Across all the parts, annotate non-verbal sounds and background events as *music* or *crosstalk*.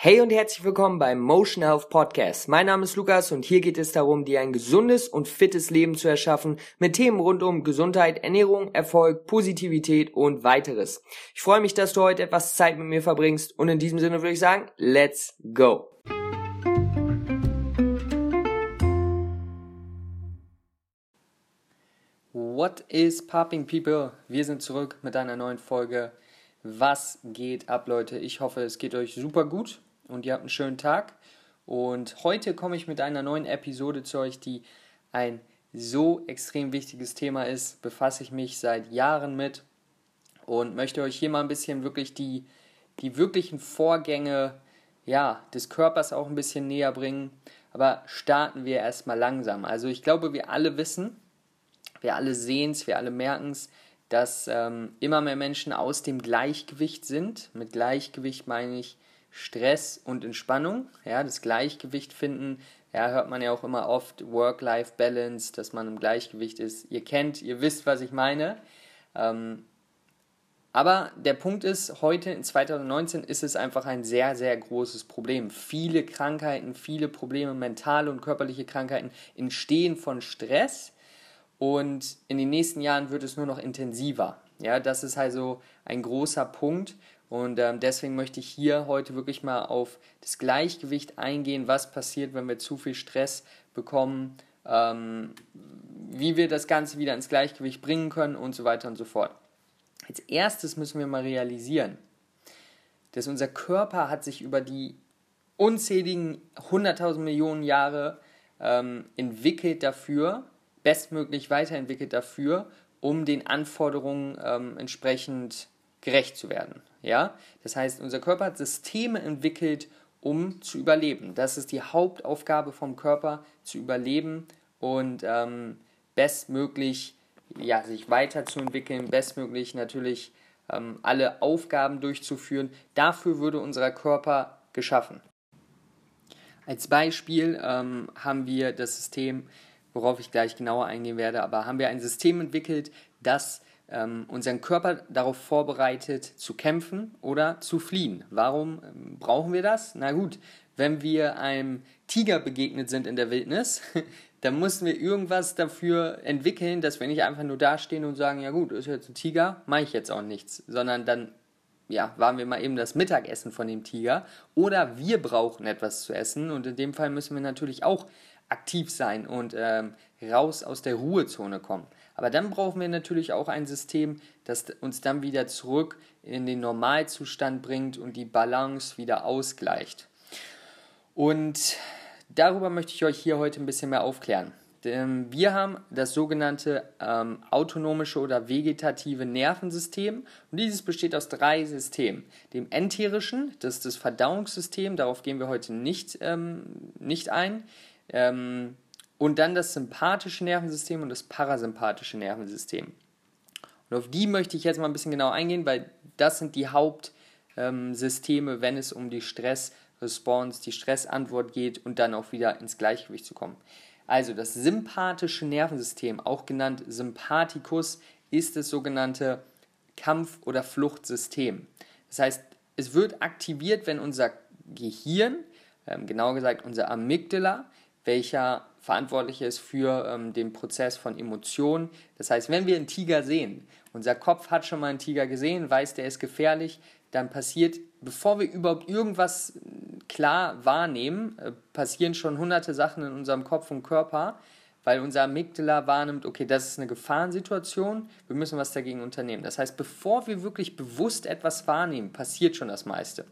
Hey und herzlich willkommen beim Motion Health Podcast. Mein Name ist Lukas und hier geht es darum, dir ein gesundes und fittes Leben zu erschaffen mit Themen rund um Gesundheit, Ernährung, Erfolg, Positivität und weiteres. Ich freue mich, dass du heute etwas Zeit mit mir verbringst und in diesem Sinne würde ich sagen, let's go. What is popping people? Wir sind zurück mit einer neuen Folge. Was geht ab, Leute? Ich hoffe, es geht euch super gut und ihr habt einen schönen Tag. Und heute komme ich mit einer neuen Episode zu euch, die ein so extrem wichtiges Thema ist. Befasse ich mich seit Jahren mit und möchte euch hier mal ein bisschen wirklich die, die wirklichen Vorgänge ja, des Körpers auch ein bisschen näher bringen. Aber starten wir erstmal langsam. Also ich glaube, wir alle wissen, wir alle sehen es, wir alle merken es, dass ähm, immer mehr Menschen aus dem Gleichgewicht sind. Mit Gleichgewicht meine ich, Stress und Entspannung, ja, das Gleichgewicht finden. Ja, hört man ja auch immer oft Work-Life-Balance, dass man im Gleichgewicht ist. Ihr kennt, ihr wisst, was ich meine. Ähm, aber der Punkt ist, heute in 2019 ist es einfach ein sehr, sehr großes Problem. Viele Krankheiten, viele Probleme, mentale und körperliche Krankheiten entstehen von Stress und in den nächsten Jahren wird es nur noch intensiver. Ja, das ist also ein großer Punkt und ähm, deswegen möchte ich hier heute wirklich mal auf das Gleichgewicht eingehen, was passiert, wenn wir zu viel Stress bekommen, ähm, wie wir das Ganze wieder ins Gleichgewicht bringen können und so weiter und so fort. Als erstes müssen wir mal realisieren, dass unser Körper hat sich über die unzähligen 100.000 Millionen Jahre ähm, entwickelt dafür, bestmöglich weiterentwickelt dafür, um den Anforderungen ähm, entsprechend gerecht zu werden. Ja? Das heißt, unser Körper hat Systeme entwickelt, um zu überleben. Das ist die Hauptaufgabe vom Körper, zu überleben und ähm, bestmöglich ja, sich weiterzuentwickeln, bestmöglich natürlich ähm, alle Aufgaben durchzuführen. Dafür würde unser Körper geschaffen. Als Beispiel ähm, haben wir das System, worauf ich gleich genauer eingehen werde, aber haben wir ein System entwickelt, das ähm, unseren Körper darauf vorbereitet, zu kämpfen oder zu fliehen. Warum ähm, brauchen wir das? Na gut, wenn wir einem Tiger begegnet sind in der Wildnis, *laughs* dann mussten wir irgendwas dafür entwickeln, dass wir nicht einfach nur dastehen und sagen, ja gut, ist jetzt ein Tiger, mache ich jetzt auch nichts, sondern dann ja, waren wir mal eben das Mittagessen von dem Tiger oder wir brauchen etwas zu essen und in dem Fall müssen wir natürlich auch aktiv sein und ähm, raus aus der Ruhezone kommen. Aber dann brauchen wir natürlich auch ein System, das uns dann wieder zurück in den Normalzustand bringt und die Balance wieder ausgleicht. Und darüber möchte ich euch hier heute ein bisschen mehr aufklären. Wir haben das sogenannte ähm, autonomische oder vegetative Nervensystem und dieses besteht aus drei Systemen. Dem enterischen, das ist das Verdauungssystem, darauf gehen wir heute nicht, ähm, nicht ein. Ähm, und dann das sympathische Nervensystem und das parasympathische Nervensystem. Und auf die möchte ich jetzt mal ein bisschen genau eingehen, weil das sind die Hauptsysteme, ähm, wenn es um die Stressresponse, die Stressantwort geht und dann auch wieder ins Gleichgewicht zu kommen. Also das sympathische Nervensystem, auch genannt Sympathikus, ist das sogenannte Kampf- oder Fluchtsystem. Das heißt, es wird aktiviert, wenn unser Gehirn, ähm, genauer gesagt unser Amygdala, welcher verantwortlich ist für ähm, den Prozess von Emotionen. Das heißt, wenn wir einen Tiger sehen, unser Kopf hat schon mal einen Tiger gesehen, weiß, der ist gefährlich, dann passiert, bevor wir überhaupt irgendwas klar wahrnehmen, äh, passieren schon hunderte Sachen in unserem Kopf und Körper, weil unser Amygdala wahrnimmt, okay, das ist eine Gefahrensituation, wir müssen was dagegen unternehmen. Das heißt, bevor wir wirklich bewusst etwas wahrnehmen, passiert schon das meiste.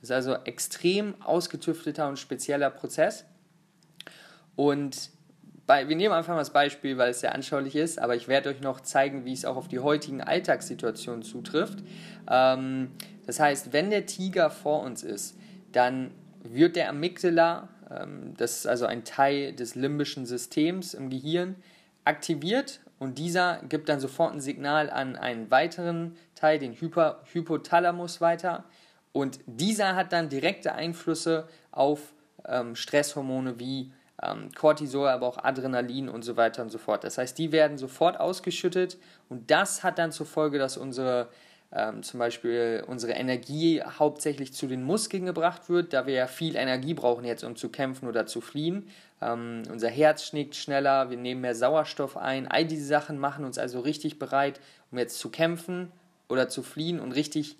Das ist also extrem ausgetüfteter und spezieller Prozess. Und bei, wir nehmen einfach mal das Beispiel, weil es sehr anschaulich ist, aber ich werde euch noch zeigen, wie es auch auf die heutigen Alltagssituationen zutrifft. Ähm, das heißt, wenn der Tiger vor uns ist, dann wird der Amygdala, ähm, das ist also ein Teil des limbischen Systems im Gehirn, aktiviert und dieser gibt dann sofort ein Signal an einen weiteren Teil, den Hyper, Hypothalamus weiter. Und dieser hat dann direkte Einflüsse auf ähm, Stresshormone wie ähm, Cortisol, aber auch Adrenalin und so weiter und so fort. Das heißt, die werden sofort ausgeschüttet und das hat dann zur Folge, dass unsere ähm, zum Beispiel unsere Energie hauptsächlich zu den Muskeln gebracht wird, da wir ja viel Energie brauchen jetzt, um zu kämpfen oder zu fliehen. Ähm, unser Herz schlägt schneller, wir nehmen mehr Sauerstoff ein. All diese Sachen machen uns also richtig bereit, um jetzt zu kämpfen oder zu fliehen und richtig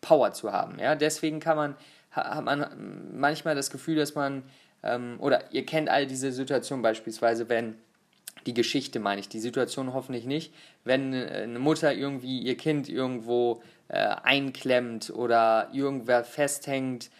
Power zu haben. Ja? Deswegen kann man, hat man manchmal das Gefühl, dass man, ähm, oder ihr kennt all diese Situationen beispielsweise, wenn die Geschichte meine ich, die Situation hoffentlich nicht, wenn eine Mutter irgendwie ihr Kind irgendwo äh, einklemmt oder irgendwer festhängt.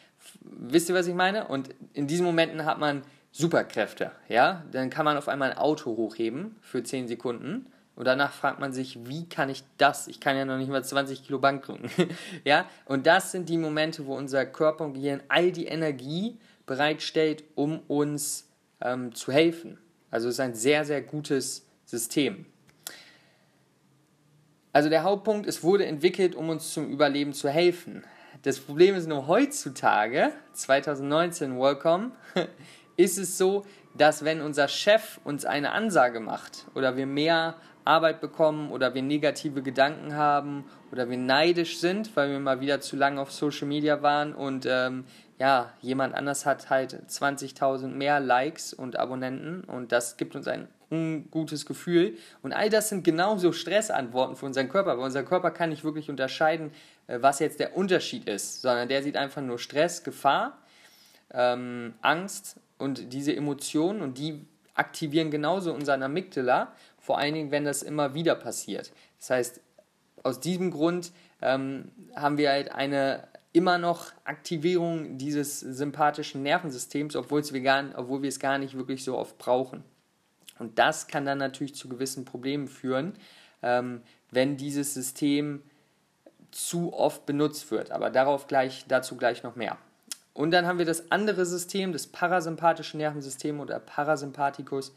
Wisst ihr, was ich meine? Und in diesen Momenten hat man Superkräfte, ja? Dann kann man auf einmal ein Auto hochheben für 10 Sekunden und danach fragt man sich, wie kann ich das? Ich kann ja noch nicht mal 20 Kilo Bank drücken. *laughs* ja? Und das sind die Momente, wo unser Körper und Gehirn all die Energie bereitstellt, um uns ähm, zu helfen. Also es ist ein sehr, sehr gutes System. Also der Hauptpunkt, es wurde entwickelt, um uns zum Überleben zu helfen. Das Problem ist nur heutzutage, 2019, welcome, *laughs* ist es so, dass wenn unser Chef uns eine Ansage macht oder wir mehr Arbeit bekommen oder wir negative Gedanken haben oder wir neidisch sind, weil wir mal wieder zu lange auf Social Media waren und ähm, ja, jemand anders hat halt 20.000 mehr Likes und Abonnenten und das gibt uns ein ungutes Gefühl. Und all das sind genauso Stressantworten für unseren Körper, weil unser Körper kann nicht wirklich unterscheiden, äh, was jetzt der Unterschied ist, sondern der sieht einfach nur Stress, Gefahr, ähm, Angst und diese Emotionen und die aktivieren genauso unseren Amygdala, vor allen Dingen, wenn das immer wieder passiert. Das heißt, aus diesem Grund ähm, haben wir halt eine immer noch Aktivierung dieses sympathischen Nervensystems, obwohl wir, gar, obwohl wir es gar nicht wirklich so oft brauchen. Und das kann dann natürlich zu gewissen Problemen führen, ähm, wenn dieses System zu oft benutzt wird. Aber darauf gleich, dazu gleich noch mehr. Und dann haben wir das andere System, das parasympathische Nervensystem oder Parasympathikus.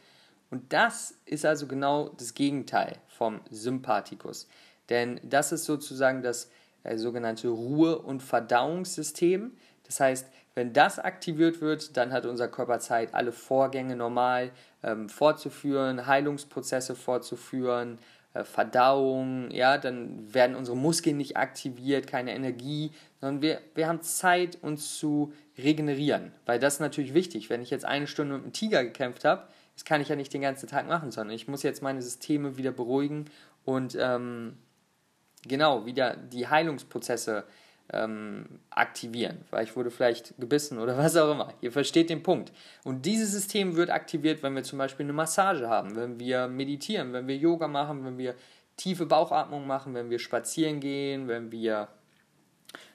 Und das ist also genau das Gegenteil vom Sympathikus. Denn das ist sozusagen das sogenannte Ruhe- und Verdauungssystem. Das heißt, wenn das aktiviert wird, dann hat unser Körper Zeit, alle Vorgänge normal ähm, fortzuführen, Heilungsprozesse fortzuführen, äh, Verdauung, ja, dann werden unsere Muskeln nicht aktiviert, keine Energie, sondern wir, wir haben Zeit, uns zu regenerieren. Weil das ist natürlich wichtig. Wenn ich jetzt eine Stunde mit einem Tiger gekämpft habe, das kann ich ja nicht den ganzen Tag machen, sondern ich muss jetzt meine Systeme wieder beruhigen und ähm, genau wieder die Heilungsprozesse ähm, aktivieren, weil ich wurde vielleicht gebissen oder *laughs* was auch immer. Ihr versteht den Punkt. Und dieses System wird aktiviert, wenn wir zum Beispiel eine Massage haben, wenn wir meditieren, wenn wir Yoga machen, wenn wir tiefe Bauchatmung machen, wenn wir spazieren gehen, wenn wir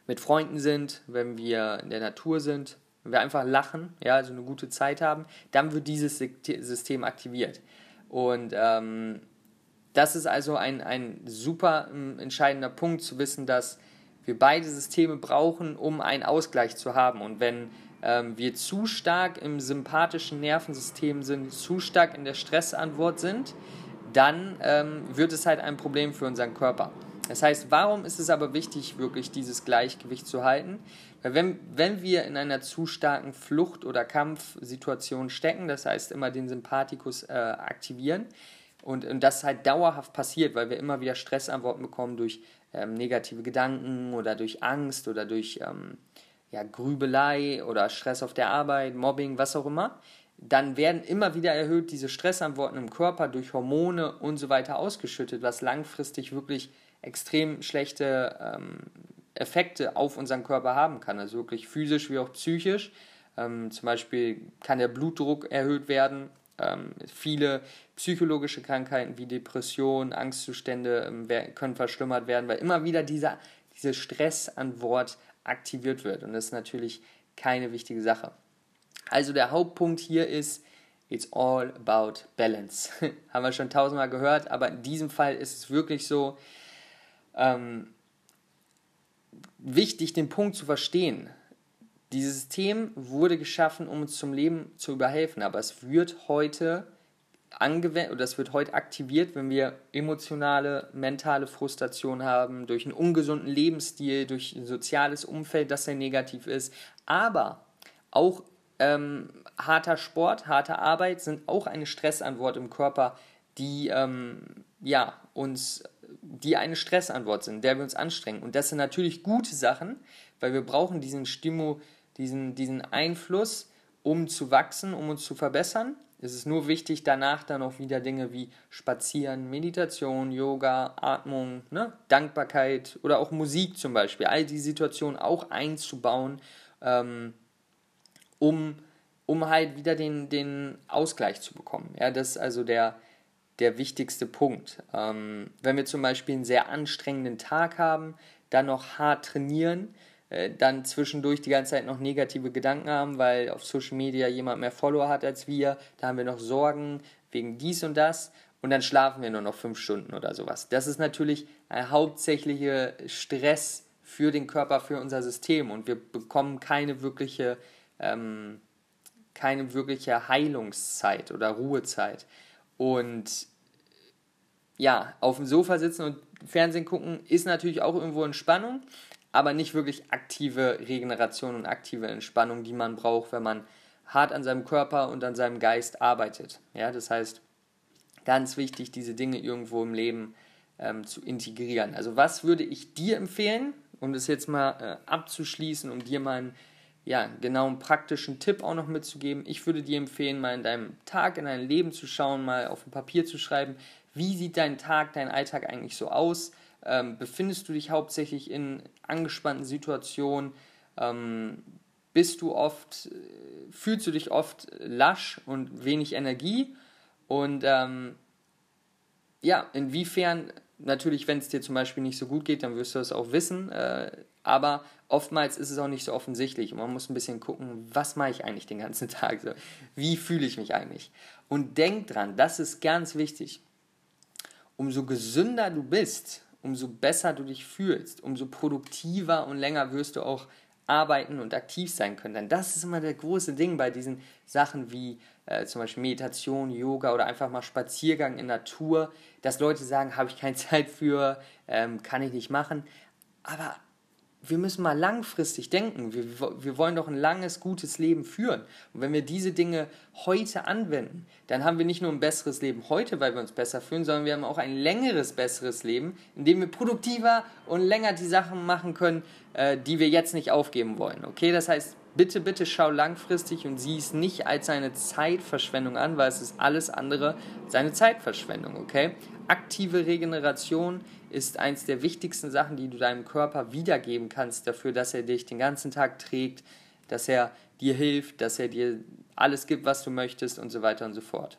mit Freunden sind, wenn wir in der Natur sind, wenn wir einfach lachen, ja, also eine gute Zeit haben, dann wird dieses System aktiviert. Und ähm, das ist also ein, ein super äh, entscheidender Punkt zu wissen, dass wir beide Systeme brauchen, um einen Ausgleich zu haben. Und wenn ähm, wir zu stark im sympathischen Nervensystem sind, zu stark in der Stressantwort sind, dann ähm, wird es halt ein Problem für unseren Körper. Das heißt, warum ist es aber wichtig, wirklich dieses Gleichgewicht zu halten? Weil wenn, wenn wir in einer zu starken Flucht- oder Kampfsituation stecken, das heißt immer den Sympathikus äh, aktivieren, und, und das halt dauerhaft passiert, weil wir immer wieder Stressantworten bekommen durch ähm, negative Gedanken oder durch Angst oder durch ähm, ja, Grübelei oder Stress auf der Arbeit, Mobbing, was auch immer, dann werden immer wieder erhöht diese Stressantworten im Körper durch Hormone und so weiter ausgeschüttet, was langfristig wirklich extrem schlechte ähm, Effekte auf unseren Körper haben kann, also wirklich physisch wie auch psychisch. Ähm, zum Beispiel kann der Blutdruck erhöht werden, ähm, viele psychologische Krankheiten wie Depressionen, Angstzustände ähm, können verschlimmert werden, weil immer wieder dieser, diese Stressantwort aktiviert wird. Und das ist natürlich keine wichtige Sache. Also der Hauptpunkt hier ist, it's all about balance. *laughs* Haben wir schon tausendmal gehört, aber in diesem Fall ist es wirklich so ähm, wichtig, den Punkt zu verstehen. Dieses System wurde geschaffen, um uns zum Leben zu überhelfen, aber es wird heute angewendet oder es wird heute aktiviert, wenn wir emotionale, mentale Frustration haben, durch einen ungesunden Lebensstil, durch ein soziales Umfeld, das sehr negativ ist. Aber auch ähm, harter Sport, harte Arbeit sind auch eine Stressantwort im Körper, die ähm, ja, uns die eine Stressantwort sind, der wir uns anstrengen. Und das sind natürlich gute Sachen, weil wir brauchen diesen Stimu, diesen, diesen Einfluss, um zu wachsen, um uns zu verbessern. Es ist nur wichtig, danach dann auch wieder Dinge wie Spazieren, Meditation, Yoga, Atmung, ne? Dankbarkeit oder auch Musik zum Beispiel, all die Situationen auch einzubauen, ähm, um, um halt wieder den, den Ausgleich zu bekommen. Ja, das ist also der, der wichtigste Punkt. Ähm, wenn wir zum Beispiel einen sehr anstrengenden Tag haben, dann noch hart trainieren, dann zwischendurch die ganze Zeit noch negative Gedanken haben, weil auf Social Media jemand mehr Follower hat als wir, da haben wir noch Sorgen wegen dies und das und dann schlafen wir nur noch fünf Stunden oder sowas. Das ist natürlich ein hauptsächlicher Stress für den Körper, für unser System und wir bekommen keine wirkliche, ähm, keine wirkliche Heilungszeit oder Ruhezeit. Und ja, auf dem Sofa sitzen und Fernsehen gucken ist natürlich auch irgendwo Entspannung, aber nicht wirklich aktive Regeneration und aktive Entspannung, die man braucht, wenn man hart an seinem Körper und an seinem Geist arbeitet. Ja, das heißt, ganz wichtig, diese Dinge irgendwo im Leben ähm, zu integrieren. Also was würde ich dir empfehlen, um das jetzt mal äh, abzuschließen, um dir mal einen ja, genauen praktischen Tipp auch noch mitzugeben. Ich würde dir empfehlen, mal in deinem Tag, in dein Leben zu schauen, mal auf dem Papier zu schreiben, wie sieht dein Tag, dein Alltag eigentlich so aus? Ähm, befindest du dich hauptsächlich in angespannten Situationen? Ähm, bist du oft, äh, fühlst du dich oft lasch und wenig Energie? Und ähm, ja, inwiefern, natürlich, wenn es dir zum Beispiel nicht so gut geht, dann wirst du das auch wissen. Äh, aber oftmals ist es auch nicht so offensichtlich. Man muss ein bisschen gucken, was mache ich eigentlich den ganzen *laughs* Tag? So, wie fühle ich mich eigentlich? Und denk dran, das ist ganz wichtig. Umso gesünder du bist, umso besser du dich fühlst, umso produktiver und länger wirst du auch arbeiten und aktiv sein können. Denn das ist immer der große Ding bei diesen Sachen wie äh, zum Beispiel Meditation, Yoga oder einfach mal Spaziergang in Natur, dass Leute sagen, habe ich keine *laughs* Zeit für, ähm, kann ich nicht machen. Aber wir müssen mal langfristig denken. Wir, wir wollen doch ein langes, gutes Leben führen. Und wenn wir diese Dinge heute anwenden, dann haben wir nicht nur ein besseres Leben heute, weil wir uns besser fühlen, sondern wir haben auch ein längeres, besseres Leben, in dem wir produktiver und länger die Sachen machen können, äh, die wir jetzt nicht aufgeben wollen. Okay, das heißt, bitte, bitte schau langfristig und sieh es nicht als eine Zeitverschwendung an, weil es ist alles andere als eine Zeitverschwendung. Okay, aktive Regeneration ist eins der wichtigsten Sachen, die du deinem Körper wiedergeben kannst, dafür, dass er dich den ganzen Tag trägt, dass er dir hilft, dass er dir alles gibt, was du möchtest und so weiter und so fort.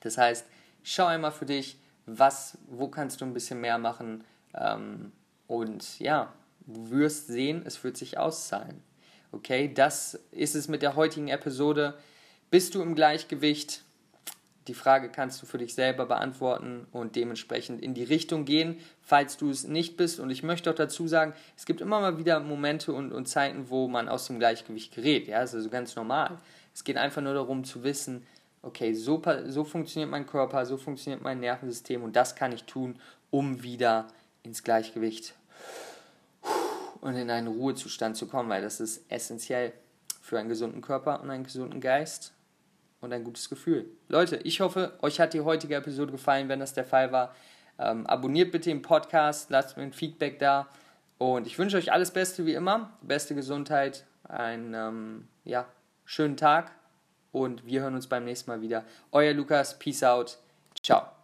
Das heißt, schau einmal für dich, was, wo kannst du ein bisschen mehr machen ähm, und ja, du wirst sehen, es wird sich auszahlen. Okay, das ist es mit der heutigen Episode. Bist du im Gleichgewicht? Die Frage kannst du für dich selber beantworten und dementsprechend in die Richtung gehen, falls du es nicht bist. Und ich möchte auch dazu sagen, es gibt immer mal wieder Momente und, und Zeiten, wo man aus dem Gleichgewicht gerät. Ja, das ist also ganz normal. Es geht einfach nur darum zu wissen, okay, so, so funktioniert mein Körper, so funktioniert mein Nervensystem und das kann ich tun, um wieder ins Gleichgewicht und in einen Ruhezustand zu kommen, weil das ist essentiell für einen gesunden Körper und einen gesunden Geist und ein gutes Gefühl. Leute, ich hoffe, euch hat die heutige Episode gefallen. Wenn das der Fall war, ähm, abonniert bitte den Podcast, lasst mir ein Feedback da. Und ich wünsche euch alles Beste wie immer, beste Gesundheit, einen ähm, ja, schönen Tag und wir hören uns beim nächsten Mal wieder. Euer Lukas, Peace out, ciao.